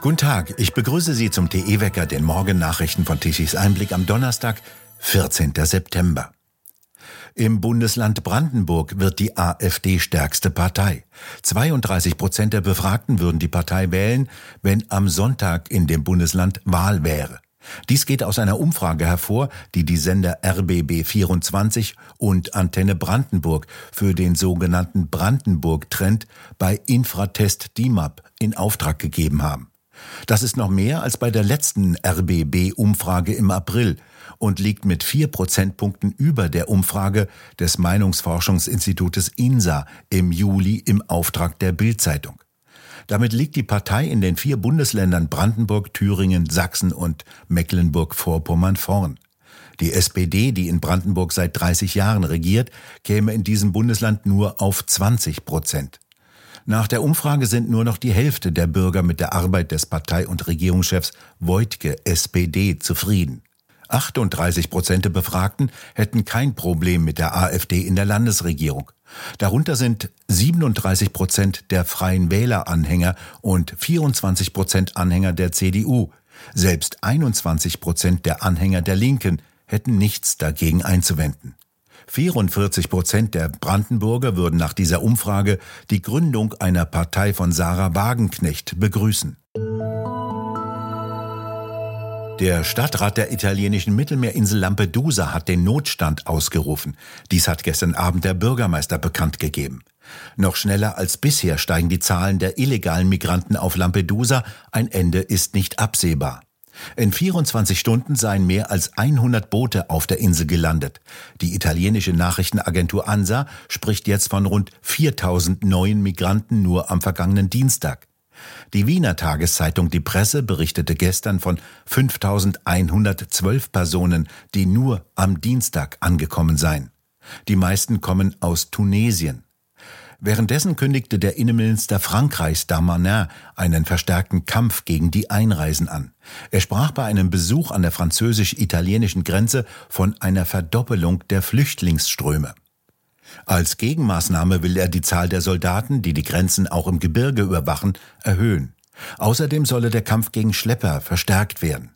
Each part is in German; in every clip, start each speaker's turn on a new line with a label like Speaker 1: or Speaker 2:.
Speaker 1: Guten Tag, ich begrüße Sie zum TE-Wecker, den Morgennachrichten von Tichys Einblick am Donnerstag, 14. September. Im Bundesland Brandenburg wird die AfD stärkste Partei. 32 Prozent der Befragten würden die Partei wählen, wenn am Sonntag in dem Bundesland Wahl wäre. Dies geht aus einer Umfrage hervor, die die Sender RBB 24 und Antenne Brandenburg für den sogenannten Brandenburg-Trend bei Infratest DIMAP in Auftrag gegeben haben. Das ist noch mehr als bei der letzten RBB-Umfrage im April und liegt mit vier Prozentpunkten über der Umfrage des Meinungsforschungsinstitutes INSA im Juli im Auftrag der Bild-Zeitung. Damit liegt die Partei in den vier Bundesländern Brandenburg, Thüringen, Sachsen und Mecklenburg-Vorpommern vorn. Die SPD, die in Brandenburg seit 30 Jahren regiert, käme in diesem Bundesland nur auf 20 Prozent. Nach der Umfrage sind nur noch die Hälfte der Bürger mit der Arbeit des Partei- und Regierungschefs Wojtke, SPD, zufrieden. 38 Prozent der Befragten hätten kein Problem mit der AfD in der Landesregierung. Darunter sind 37 Prozent der Freien Wähleranhänger und 24 Prozent Anhänger der CDU. Selbst 21 Prozent der Anhänger der Linken hätten nichts dagegen einzuwenden. 44 Prozent der Brandenburger würden nach dieser Umfrage die Gründung einer Partei von Sarah Wagenknecht begrüßen. Der Stadtrat der italienischen Mittelmeerinsel Lampedusa hat den Notstand ausgerufen. Dies hat gestern Abend der Bürgermeister bekannt gegeben. Noch schneller als bisher steigen die Zahlen der illegalen Migranten auf Lampedusa. Ein Ende ist nicht absehbar. In 24 Stunden seien mehr als 100 Boote auf der Insel gelandet. Die italienische Nachrichtenagentur ANSA spricht jetzt von rund 4000 neuen Migranten nur am vergangenen Dienstag. Die Wiener Tageszeitung Die Presse berichtete gestern von 5112 Personen, die nur am Dienstag angekommen seien. Die meisten kommen aus Tunesien. Währenddessen kündigte der Innenminister Frankreichs Darmanin einen verstärkten Kampf gegen die Einreisen an. Er sprach bei einem Besuch an der französisch-italienischen Grenze von einer Verdoppelung der Flüchtlingsströme. Als Gegenmaßnahme will er die Zahl der Soldaten, die die Grenzen auch im Gebirge überwachen, erhöhen. Außerdem solle der Kampf gegen Schlepper verstärkt werden.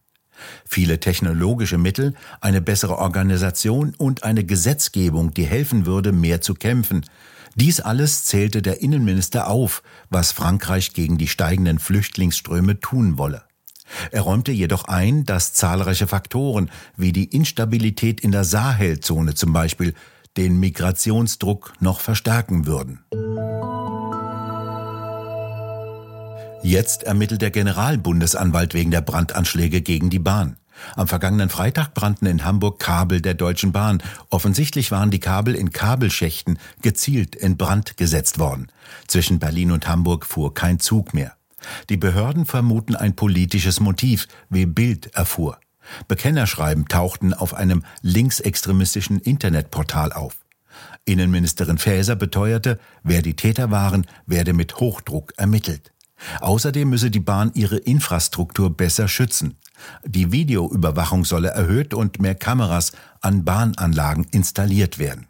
Speaker 1: Viele technologische Mittel, eine bessere Organisation und eine Gesetzgebung, die helfen würde, mehr zu kämpfen. Dies alles zählte der Innenminister auf, was Frankreich gegen die steigenden Flüchtlingsströme tun wolle. Er räumte jedoch ein, dass zahlreiche Faktoren wie die Instabilität in der Sahelzone zum Beispiel den Migrationsdruck noch verstärken würden. Jetzt ermittelt der Generalbundesanwalt wegen der Brandanschläge gegen die Bahn. Am vergangenen Freitag brannten in Hamburg Kabel der Deutschen Bahn. Offensichtlich waren die Kabel in Kabelschächten gezielt in Brand gesetzt worden. Zwischen Berlin und Hamburg fuhr kein Zug mehr. Die Behörden vermuten ein politisches Motiv, wie Bild erfuhr. Bekennerschreiben tauchten auf einem linksextremistischen Internetportal auf. Innenministerin Faeser beteuerte, wer die Täter waren, werde mit Hochdruck ermittelt. Außerdem müsse die Bahn ihre Infrastruktur besser schützen. Die Videoüberwachung solle erhöht und mehr Kameras an Bahnanlagen installiert werden.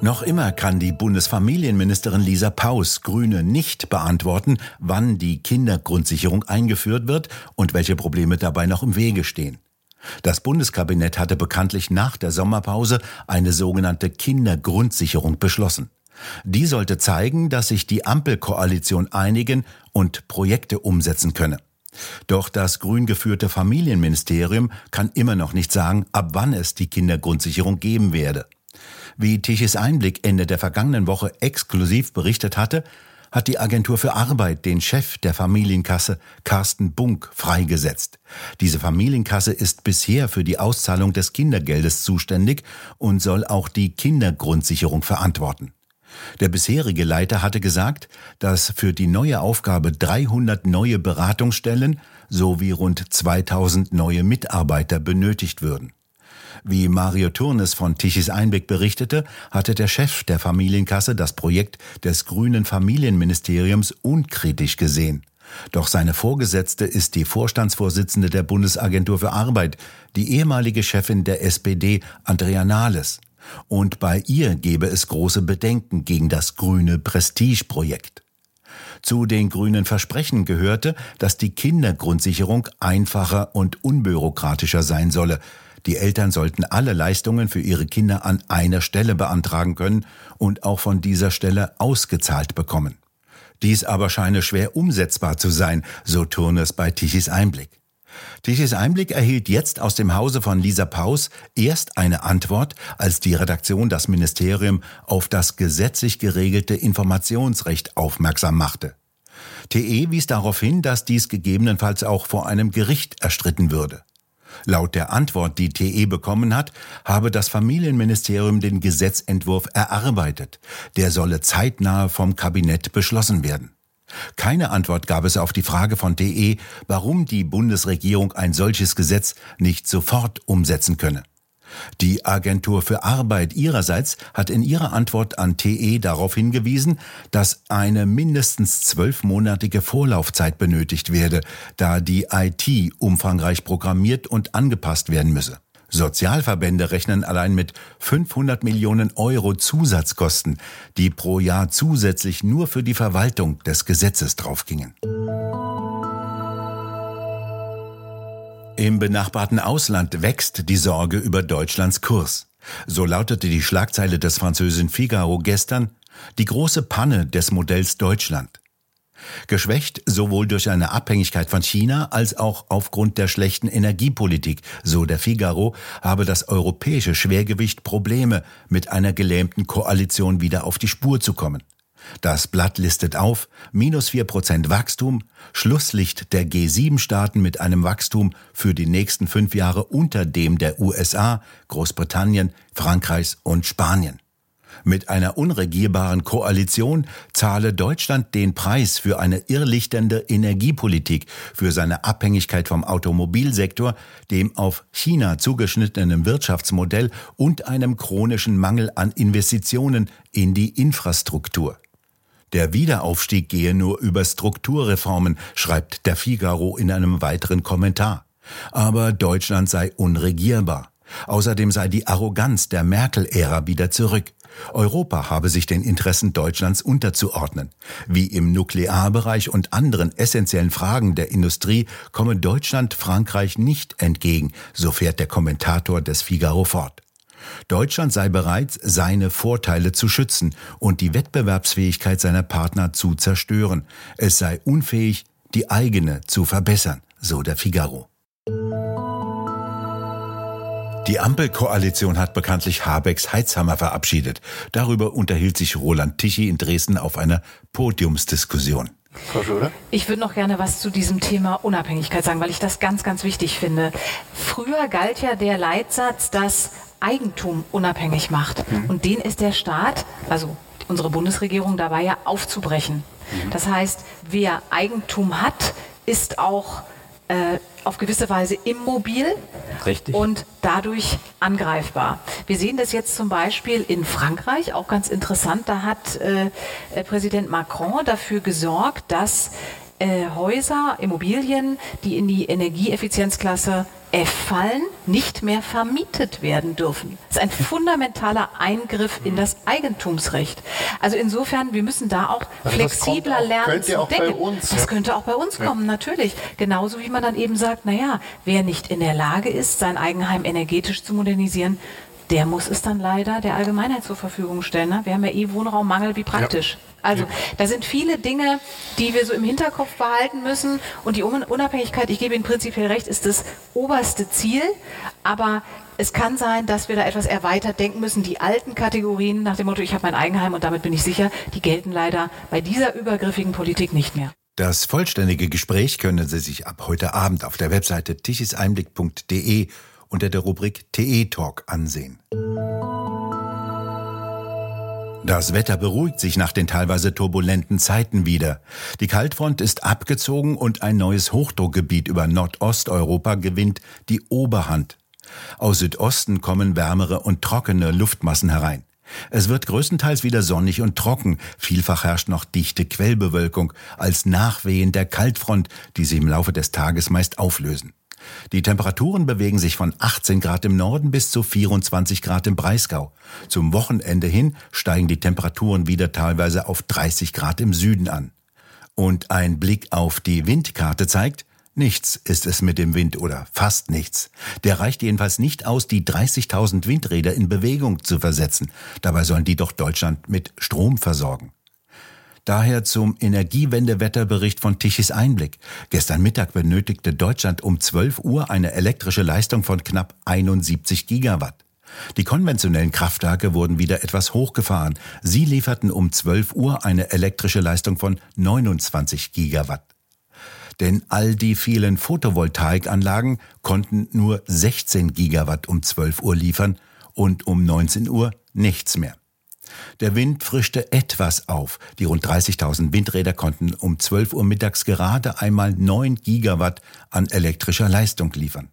Speaker 1: Noch immer kann die Bundesfamilienministerin Lisa Paus, Grüne, nicht beantworten, wann die Kindergrundsicherung eingeführt wird und welche Probleme dabei noch im Wege stehen. Das Bundeskabinett hatte bekanntlich nach der Sommerpause eine sogenannte Kindergrundsicherung beschlossen. Die sollte zeigen, dass sich die Ampelkoalition einigen und Projekte umsetzen könne. Doch das grün geführte Familienministerium kann immer noch nicht sagen, ab wann es die Kindergrundsicherung geben werde. Wie Tichys Einblick Ende der vergangenen Woche exklusiv berichtet hatte, hat die Agentur für Arbeit den Chef der Familienkasse Carsten Bunk freigesetzt. Diese Familienkasse ist bisher für die Auszahlung des Kindergeldes zuständig und soll auch die Kindergrundsicherung verantworten. Der bisherige Leiter hatte gesagt, dass für die neue Aufgabe 300 neue Beratungsstellen sowie rund 2000 neue Mitarbeiter benötigt würden. Wie Mario Turnes von Tichys Einblick berichtete, hatte der Chef der Familienkasse das Projekt des grünen Familienministeriums unkritisch gesehen. Doch seine Vorgesetzte ist die Vorstandsvorsitzende der Bundesagentur für Arbeit, die ehemalige Chefin der SPD, Andrea Nahles. Und bei ihr gebe es große Bedenken gegen das grüne Prestigeprojekt. Zu den grünen Versprechen gehörte, dass die Kindergrundsicherung einfacher und unbürokratischer sein solle. Die Eltern sollten alle Leistungen für ihre Kinder an einer Stelle beantragen können und auch von dieser Stelle ausgezahlt bekommen. Dies aber scheine schwer umsetzbar zu sein, so Turnes bei Tichys Einblick. Tichys Einblick erhielt jetzt aus dem Hause von Lisa Paus erst eine Antwort, als die Redaktion das Ministerium auf das gesetzlich geregelte Informationsrecht aufmerksam machte. TE wies darauf hin, dass dies gegebenenfalls auch vor einem Gericht erstritten würde. Laut der Antwort, die TE bekommen hat, habe das Familienministerium den Gesetzentwurf erarbeitet. Der solle zeitnah vom Kabinett beschlossen werden. Keine Antwort gab es auf die Frage von TE, warum die Bundesregierung ein solches Gesetz nicht sofort umsetzen könne. Die Agentur für Arbeit ihrerseits hat in ihrer Antwort an TE darauf hingewiesen, dass eine mindestens zwölfmonatige Vorlaufzeit benötigt werde, da die IT umfangreich programmiert und angepasst werden müsse. Sozialverbände rechnen allein mit 500 Millionen Euro Zusatzkosten, die pro Jahr zusätzlich nur für die Verwaltung des Gesetzes draufgingen. Im benachbarten Ausland wächst die Sorge über Deutschlands Kurs. So lautete die Schlagzeile des französischen Figaro gestern Die große Panne des Modells Deutschland. Geschwächt sowohl durch eine Abhängigkeit von China als auch aufgrund der schlechten Energiepolitik, so der Figaro, habe das europäische Schwergewicht Probleme, mit einer gelähmten Koalition wieder auf die Spur zu kommen. Das Blatt listet auf minus vier Prozent Wachstum, Schlusslicht der G7-Staaten mit einem Wachstum für die nächsten fünf Jahre unter dem der USA, Großbritannien, Frankreichs und Spanien. Mit einer unregierbaren Koalition zahle Deutschland den Preis für eine irrlichternde Energiepolitik, für seine Abhängigkeit vom Automobilsektor, dem auf China zugeschnittenen Wirtschaftsmodell und einem chronischen Mangel an Investitionen in die Infrastruktur. Der Wiederaufstieg gehe nur über Strukturreformen, schreibt der Figaro in einem weiteren Kommentar. Aber Deutschland sei unregierbar. Außerdem sei die Arroganz der Merkel-Ära wieder zurück. Europa habe sich den Interessen Deutschlands unterzuordnen. Wie im Nuklearbereich und anderen essentiellen Fragen der Industrie komme Deutschland Frankreich nicht entgegen, so fährt der Kommentator des Figaro fort. Deutschland sei bereit, seine Vorteile zu schützen und die Wettbewerbsfähigkeit seiner Partner zu zerstören. Es sei unfähig, die eigene zu verbessern, so der Figaro. Die Ampelkoalition hat bekanntlich Habecks Heizhammer verabschiedet. Darüber unterhielt sich Roland Tichy in Dresden auf einer Podiumsdiskussion.
Speaker 2: Frau Schröder? Ich würde noch gerne was zu diesem Thema Unabhängigkeit sagen, weil ich das ganz, ganz wichtig finde. Früher galt ja der Leitsatz, dass Eigentum unabhängig macht. Mhm. Und den ist der Staat, also unsere Bundesregierung dabei ja aufzubrechen. Mhm. Das heißt, wer Eigentum hat, ist auch äh, auf gewisse Weise immobil Richtig. und dadurch angreifbar. Wir sehen das jetzt zum Beispiel in Frankreich, auch ganz interessant. Da hat äh, Präsident Macron dafür gesorgt, dass äh, Häuser, Immobilien, die in die Energieeffizienzklasse F fallen, nicht mehr vermietet werden dürfen. Das ist ein fundamentaler Eingriff in das Eigentumsrecht. Also insofern, wir müssen da auch also flexibler auch, lernen zu denken. Uns, das ja. könnte auch bei uns kommen, ja. natürlich. Genauso wie man dann eben sagt, naja, wer nicht in der Lage ist, sein Eigenheim energetisch zu modernisieren, der muss es dann leider der Allgemeinheit zur Verfügung stellen. Ne? Wir haben ja eh Wohnraummangel, wie praktisch. Ja. Also da sind viele Dinge, die wir so im Hinterkopf behalten müssen. Und die Unabhängigkeit, ich gebe Ihnen prinzipiell recht, ist das oberste Ziel. Aber es kann sein, dass wir da etwas erweitert denken müssen. Die alten Kategorien nach dem Motto, ich habe mein Eigenheim und damit bin ich sicher, die gelten leider bei dieser übergriffigen Politik nicht mehr.
Speaker 1: Das vollständige Gespräch können Sie sich ab heute Abend auf der Webseite tichiseinblick.de unter der Rubrik TE Talk ansehen. Das Wetter beruhigt sich nach den teilweise turbulenten Zeiten wieder. Die Kaltfront ist abgezogen und ein neues Hochdruckgebiet über Nordosteuropa gewinnt die Oberhand. Aus Südosten kommen wärmere und trockene Luftmassen herein. Es wird größtenteils wieder sonnig und trocken, vielfach herrscht noch dichte Quellbewölkung als Nachwehen der Kaltfront, die sich im Laufe des Tages meist auflösen. Die Temperaturen bewegen sich von 18 Grad im Norden bis zu 24 Grad im Breisgau. Zum Wochenende hin steigen die Temperaturen wieder teilweise auf 30 Grad im Süden an. Und ein Blick auf die Windkarte zeigt, Nichts ist es mit dem Wind oder fast nichts. Der reicht jedenfalls nicht aus, die 30.000 Windräder in Bewegung zu versetzen. Dabei sollen die doch Deutschland mit Strom versorgen. Daher zum Energiewendewetterbericht von Tichys Einblick. Gestern Mittag benötigte Deutschland um 12 Uhr eine elektrische Leistung von knapp 71 Gigawatt. Die konventionellen Kraftwerke wurden wieder etwas hochgefahren. Sie lieferten um 12 Uhr eine elektrische Leistung von 29 Gigawatt. Denn all die vielen Photovoltaikanlagen konnten nur 16 Gigawatt um 12 Uhr liefern und um 19 Uhr nichts mehr. Der Wind frischte etwas auf. Die rund 30.000 Windräder konnten um 12 Uhr mittags gerade einmal 9 Gigawatt an elektrischer Leistung liefern.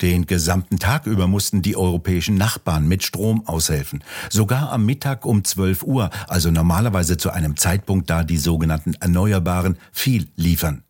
Speaker 1: Den gesamten Tag über mussten die europäischen Nachbarn mit Strom aushelfen. Sogar am Mittag um 12 Uhr, also normalerweise zu einem Zeitpunkt, da die sogenannten Erneuerbaren viel liefern.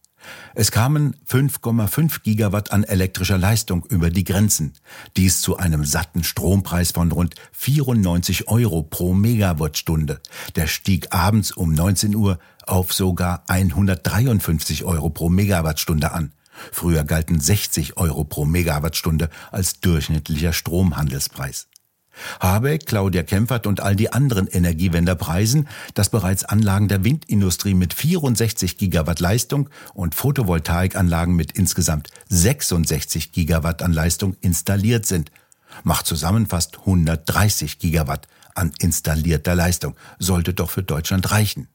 Speaker 1: Es kamen 5,5 Gigawatt an elektrischer Leistung über die Grenzen. Dies zu einem satten Strompreis von rund 94 Euro pro Megawattstunde. Der stieg abends um 19 Uhr auf sogar 153 Euro pro Megawattstunde an. Früher galten 60 Euro pro Megawattstunde als durchschnittlicher Stromhandelspreis. Habeck, Claudia Kempfert und all die anderen Energiewender preisen, dass bereits Anlagen der Windindustrie mit 64 Gigawatt Leistung und Photovoltaikanlagen mit insgesamt 66 Gigawatt an Leistung installiert sind. Macht zusammen fast 130 Gigawatt an installierter Leistung. Sollte doch für Deutschland reichen.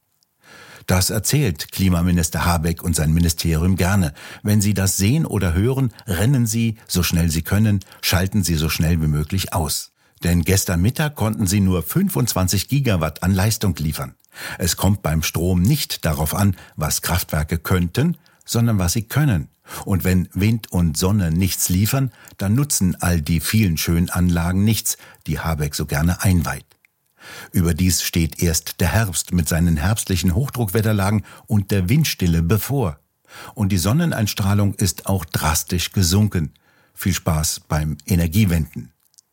Speaker 1: Das erzählt Klimaminister Habeck und sein Ministerium gerne. Wenn Sie das sehen oder hören, rennen Sie, so schnell Sie können, schalten Sie so schnell wie möglich aus. Denn gestern Mittag konnten sie nur 25 Gigawatt an Leistung liefern. Es kommt beim Strom nicht darauf an, was Kraftwerke könnten, sondern was sie können. Und wenn Wind und Sonne nichts liefern, dann nutzen all die vielen schönen Anlagen nichts, die Habeck so gerne einweiht. Überdies steht erst der Herbst mit seinen herbstlichen Hochdruckwetterlagen und der Windstille bevor. Und die Sonneneinstrahlung ist auch drastisch gesunken. Viel Spaß beim Energiewenden.